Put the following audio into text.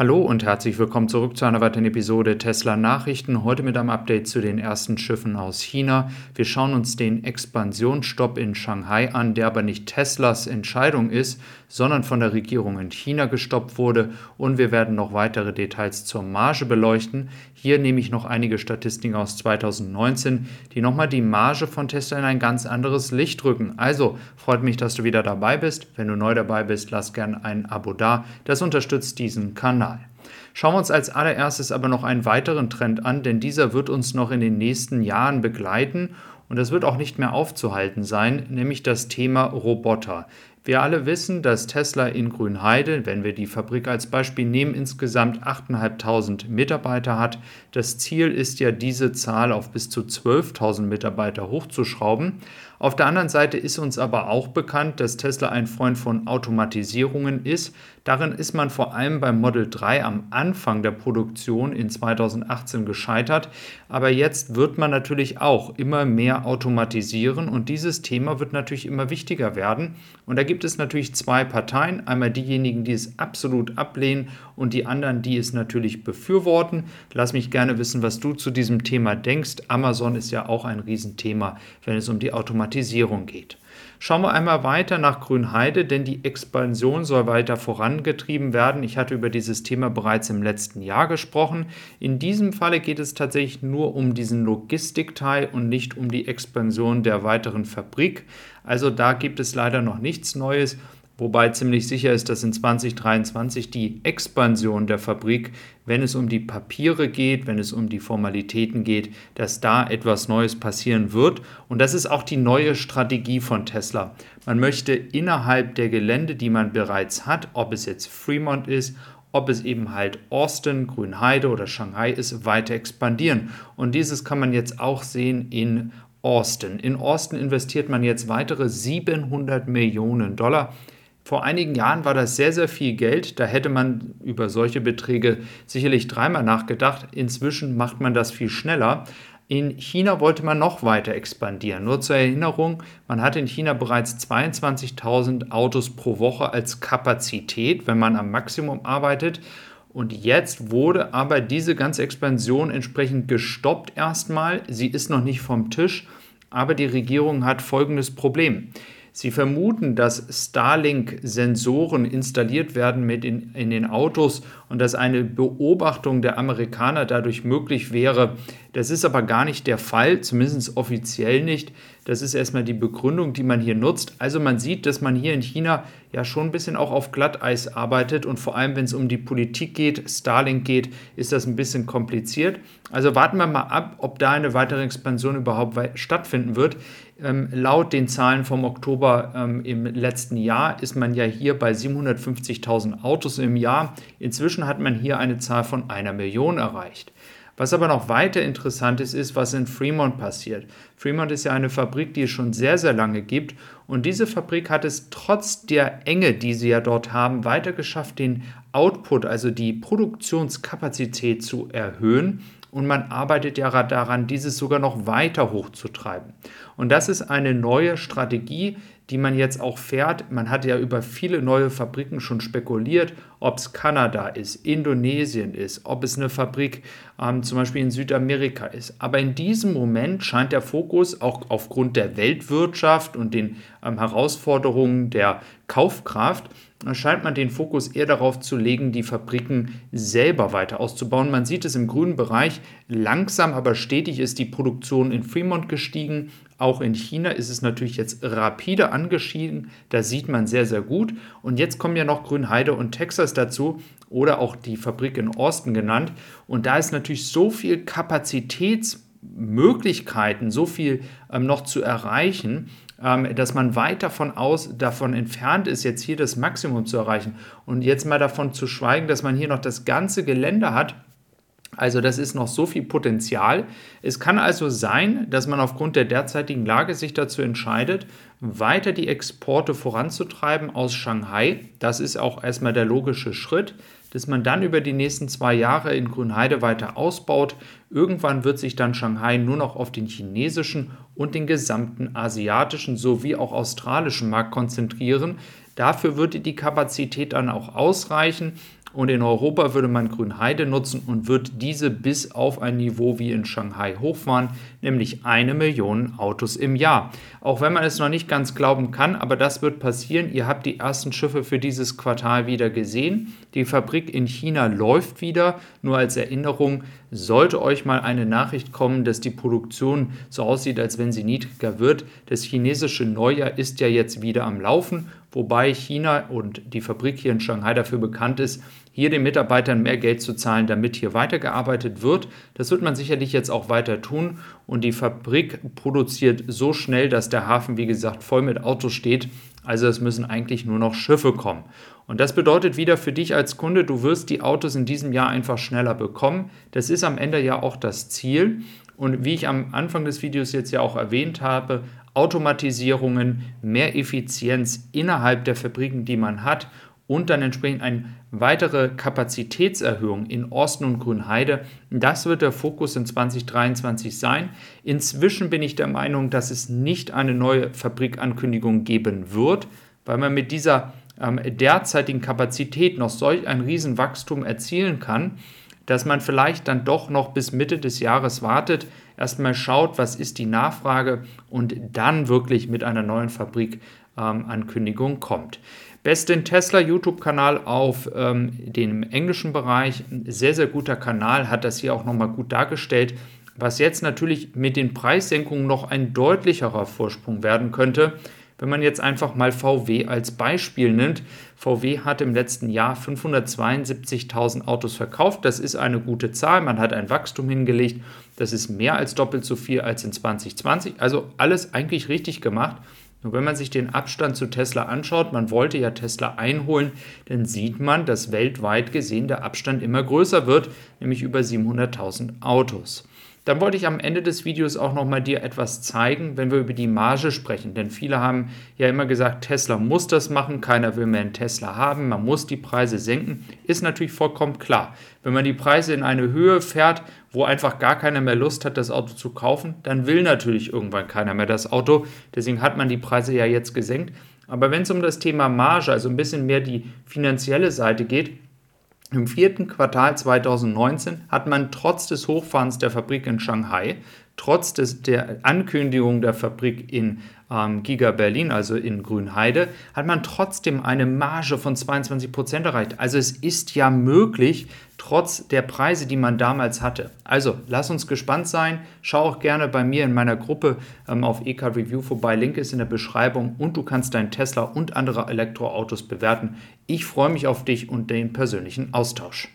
Hallo und herzlich willkommen zurück zu einer weiteren Episode Tesla Nachrichten. Heute mit einem Update zu den ersten Schiffen aus China. Wir schauen uns den Expansionsstopp in Shanghai an, der aber nicht Teslas Entscheidung ist, sondern von der Regierung in China gestoppt wurde. Und wir werden noch weitere Details zur Marge beleuchten. Hier nehme ich noch einige Statistiken aus 2019, die nochmal die Marge von Tesla in ein ganz anderes Licht rücken. Also freut mich, dass du wieder dabei bist. Wenn du neu dabei bist, lass gerne ein Abo da. Das unterstützt diesen Kanal. Schauen wir uns als allererstes aber noch einen weiteren Trend an, denn dieser wird uns noch in den nächsten Jahren begleiten und das wird auch nicht mehr aufzuhalten sein, nämlich das Thema Roboter. Wir alle wissen, dass Tesla in Grünheide, wenn wir die Fabrik als Beispiel nehmen, insgesamt 8.500 Mitarbeiter hat. Das Ziel ist ja, diese Zahl auf bis zu 12.000 Mitarbeiter hochzuschrauben. Auf der anderen Seite ist uns aber auch bekannt, dass Tesla ein Freund von Automatisierungen ist. Darin ist man vor allem beim Model 3 am Anfang der Produktion in 2018 gescheitert. Aber jetzt wird man natürlich auch immer mehr automatisieren und dieses Thema wird natürlich immer wichtiger werden. Und da gibt es natürlich zwei Parteien. Einmal diejenigen, die es absolut ablehnen und die anderen, die es natürlich befürworten. Lass mich gerne wissen, was du zu diesem Thema denkst. Amazon ist ja auch ein Riesenthema, wenn es um die Automatisierung geht. Schauen wir einmal weiter nach Grünheide, denn die Expansion soll weiter vorangetrieben werden. Ich hatte über dieses Thema bereits im letzten Jahr gesprochen. In diesem Falle geht es tatsächlich nur um diesen Logistikteil und nicht um die Expansion der weiteren Fabrik. Also da gibt es leider noch nichts Neues wobei ziemlich sicher ist, dass in 2023 die Expansion der Fabrik, wenn es um die Papiere geht, wenn es um die Formalitäten geht, dass da etwas Neues passieren wird. Und das ist auch die neue Strategie von Tesla. Man möchte innerhalb der Gelände, die man bereits hat, ob es jetzt Fremont ist, ob es eben halt Austin, Grünheide oder Shanghai ist, weiter expandieren. Und dieses kann man jetzt auch sehen in Austin. In Austin investiert man jetzt weitere 700 Millionen Dollar. Vor einigen Jahren war das sehr, sehr viel Geld. Da hätte man über solche Beträge sicherlich dreimal nachgedacht. Inzwischen macht man das viel schneller. In China wollte man noch weiter expandieren. Nur zur Erinnerung, man hat in China bereits 22.000 Autos pro Woche als Kapazität, wenn man am Maximum arbeitet. Und jetzt wurde aber diese ganze Expansion entsprechend gestoppt erstmal. Sie ist noch nicht vom Tisch, aber die Regierung hat folgendes Problem. Sie vermuten, dass Starlink-Sensoren installiert werden mit in, in den Autos und dass eine Beobachtung der Amerikaner dadurch möglich wäre. Das ist aber gar nicht der Fall, zumindest offiziell nicht. Das ist erstmal die Begründung, die man hier nutzt. Also man sieht, dass man hier in China ja schon ein bisschen auch auf Glatteis arbeitet und vor allem, wenn es um die Politik geht, Starlink geht, ist das ein bisschen kompliziert. Also warten wir mal ab, ob da eine weitere Expansion überhaupt stattfinden wird. Ähm, laut den Zahlen vom Oktober ähm, im letzten Jahr ist man ja hier bei 750.000 Autos im Jahr. Inzwischen hat man hier eine Zahl von einer Million erreicht. Was aber noch weiter interessant ist, ist, was in Fremont passiert. Fremont ist ja eine Fabrik, die es schon sehr, sehr lange gibt. Und diese Fabrik hat es trotz der Enge, die sie ja dort haben, weiter geschafft, den Output, also die Produktionskapazität zu erhöhen und man arbeitet ja daran, dieses sogar noch weiter hochzutreiben. Und das ist eine neue Strategie, die man jetzt auch fährt. Man hat ja über viele neue Fabriken schon spekuliert, ob es Kanada ist, Indonesien ist, ob es eine Fabrik ähm, zum Beispiel in Südamerika ist. Aber in diesem Moment scheint der Fokus auch aufgrund der Weltwirtschaft und den ähm, Herausforderungen der Kaufkraft scheint man den Fokus eher darauf zu legen, die Fabriken selber weiter auszubauen. Man sieht es im grünen Bereich. Langsam, aber stetig ist die Produktion in Fremont gestiegen. Auch in China ist es natürlich jetzt rapide angestiegen. Da sieht man sehr, sehr gut. Und jetzt kommen ja noch Grünheide und Texas dazu oder auch die Fabrik in Austin genannt. Und da ist natürlich so viel Kapazitätsmöglichkeiten, so viel ähm, noch zu erreichen, ähm, dass man weit davon aus, davon entfernt ist, jetzt hier das Maximum zu erreichen. Und jetzt mal davon zu schweigen, dass man hier noch das ganze Gelände hat, also das ist noch so viel Potenzial. Es kann also sein, dass man aufgrund der derzeitigen Lage sich dazu entscheidet, weiter die Exporte voranzutreiben aus Shanghai. Das ist auch erstmal der logische Schritt, dass man dann über die nächsten zwei Jahre in Grünheide weiter ausbaut. Irgendwann wird sich dann Shanghai nur noch auf den chinesischen und den gesamten asiatischen sowie auch australischen Markt konzentrieren. Dafür würde die Kapazität dann auch ausreichen und in Europa würde man Grünheide nutzen und wird diese bis auf ein Niveau wie in Shanghai hochfahren, nämlich eine Million Autos im Jahr. Auch wenn man es noch nicht ganz glauben kann, aber das wird passieren. Ihr habt die ersten Schiffe für dieses Quartal wieder gesehen. Die Fabrik in China läuft wieder. Nur als Erinnerung, sollte euch mal eine Nachricht kommen, dass die Produktion so aussieht, als wenn sie niedriger wird. Das chinesische Neujahr ist ja jetzt wieder am Laufen, wobei China und die Fabrik hier in Shanghai dafür bekannt ist, hier den Mitarbeitern mehr Geld zu zahlen, damit hier weitergearbeitet wird. Das wird man sicherlich jetzt auch weiter tun und die Fabrik produziert so schnell, dass der Hafen, wie gesagt, voll mit Autos steht. Also es müssen eigentlich nur noch Schiffe kommen. Und das bedeutet wieder für dich als Kunde, du wirst die Autos in diesem Jahr einfach schneller bekommen. Das ist am Ende ja auch das Ziel. Und wie ich am Anfang des Videos jetzt ja auch erwähnt habe, Automatisierungen, mehr Effizienz innerhalb der Fabriken, die man hat und dann entsprechend eine weitere Kapazitätserhöhung in Osten und Grünheide. Das wird der Fokus in 2023 sein. Inzwischen bin ich der Meinung, dass es nicht eine neue Fabrikankündigung geben wird, weil man mit dieser ähm, derzeitigen Kapazität noch solch ein Riesenwachstum erzielen kann, dass man vielleicht dann doch noch bis Mitte des Jahres wartet, erstmal schaut, was ist die Nachfrage und dann wirklich mit einer neuen Fabrikankündigung ähm, kommt. Besten Tesla YouTube-Kanal auf ähm, dem englischen Bereich. Ein sehr, sehr guter Kanal, hat das hier auch nochmal gut dargestellt. Was jetzt natürlich mit den Preissenkungen noch ein deutlicherer Vorsprung werden könnte, wenn man jetzt einfach mal VW als Beispiel nimmt. VW hat im letzten Jahr 572.000 Autos verkauft. Das ist eine gute Zahl. Man hat ein Wachstum hingelegt. Das ist mehr als doppelt so viel als in 2020. Also alles eigentlich richtig gemacht. Nur wenn man sich den Abstand zu Tesla anschaut, man wollte ja Tesla einholen, dann sieht man, dass weltweit gesehen der Abstand immer größer wird, nämlich über 700.000 Autos. Dann wollte ich am Ende des Videos auch nochmal dir etwas zeigen, wenn wir über die Marge sprechen. Denn viele haben ja immer gesagt, Tesla muss das machen, keiner will mehr einen Tesla haben, man muss die Preise senken. Ist natürlich vollkommen klar. Wenn man die Preise in eine Höhe fährt, wo einfach gar keiner mehr Lust hat, das Auto zu kaufen, dann will natürlich irgendwann keiner mehr das Auto. Deswegen hat man die Preise ja jetzt gesenkt. Aber wenn es um das Thema Marge, also ein bisschen mehr die finanzielle Seite geht, im vierten Quartal 2019 hat man trotz des Hochfahrens der Fabrik in Shanghai, trotz des, der Ankündigung der Fabrik in ähm, Giga Berlin, also in Grünheide, hat man trotzdem eine Marge von 22 Prozent erreicht. Also es ist ja möglich, trotz der Preise, die man damals hatte. Also lass uns gespannt sein. Schau auch gerne bei mir in meiner Gruppe ähm, auf EK Review vorbei. Link ist in der Beschreibung und du kannst deinen Tesla und andere Elektroautos bewerten. Ich freue mich auf dich und den persönlichen Austausch.